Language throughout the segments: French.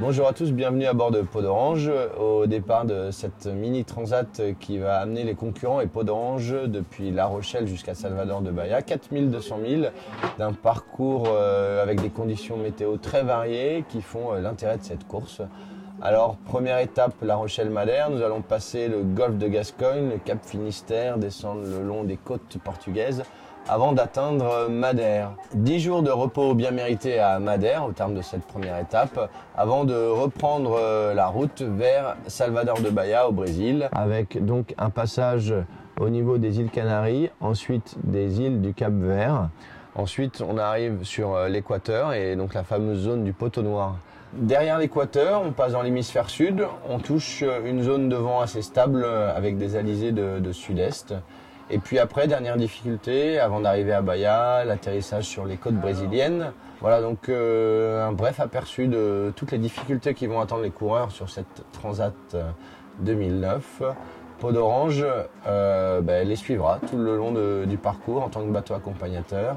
Bonjour à tous, bienvenue à bord de Peau d'Orange au départ de cette mini transat qui va amener les concurrents et Peau d'Orange depuis La Rochelle jusqu'à Salvador de Bahia, 4200 milles d'un parcours euh, avec des conditions météo très variées qui font euh, l'intérêt de cette course. Alors, première étape, La Rochelle-Madère. Nous allons passer le golfe de Gascogne, le cap Finistère, descendre le long des côtes portugaises avant d'atteindre Madère. Dix jours de repos bien mérités à Madère au terme de cette première étape, avant de reprendre euh, la route vers Salvador de Bahia au Brésil, avec donc un passage au niveau des îles Canaries, ensuite des îles du Cap Vert. Ensuite, on arrive sur euh, l'équateur et donc la fameuse zone du poteau noir. Derrière l'équateur, on passe dans l'hémisphère sud, on touche euh, une zone de vent assez stable avec des alizés de, de sud-est. Et puis après, dernière difficulté, avant d'arriver à Bahia, l'atterrissage sur les côtes brésiliennes. Voilà donc euh, un bref aperçu de toutes les difficultés qui vont attendre les coureurs sur cette Transat 2009. Peau d'Orange euh, ben, les suivra tout le long du parcours en tant que bateau accompagnateur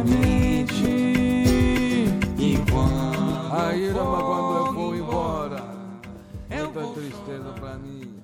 eternamente. Enquanto. Aí, quando eu vou embora, então é muita tristeza pra mim.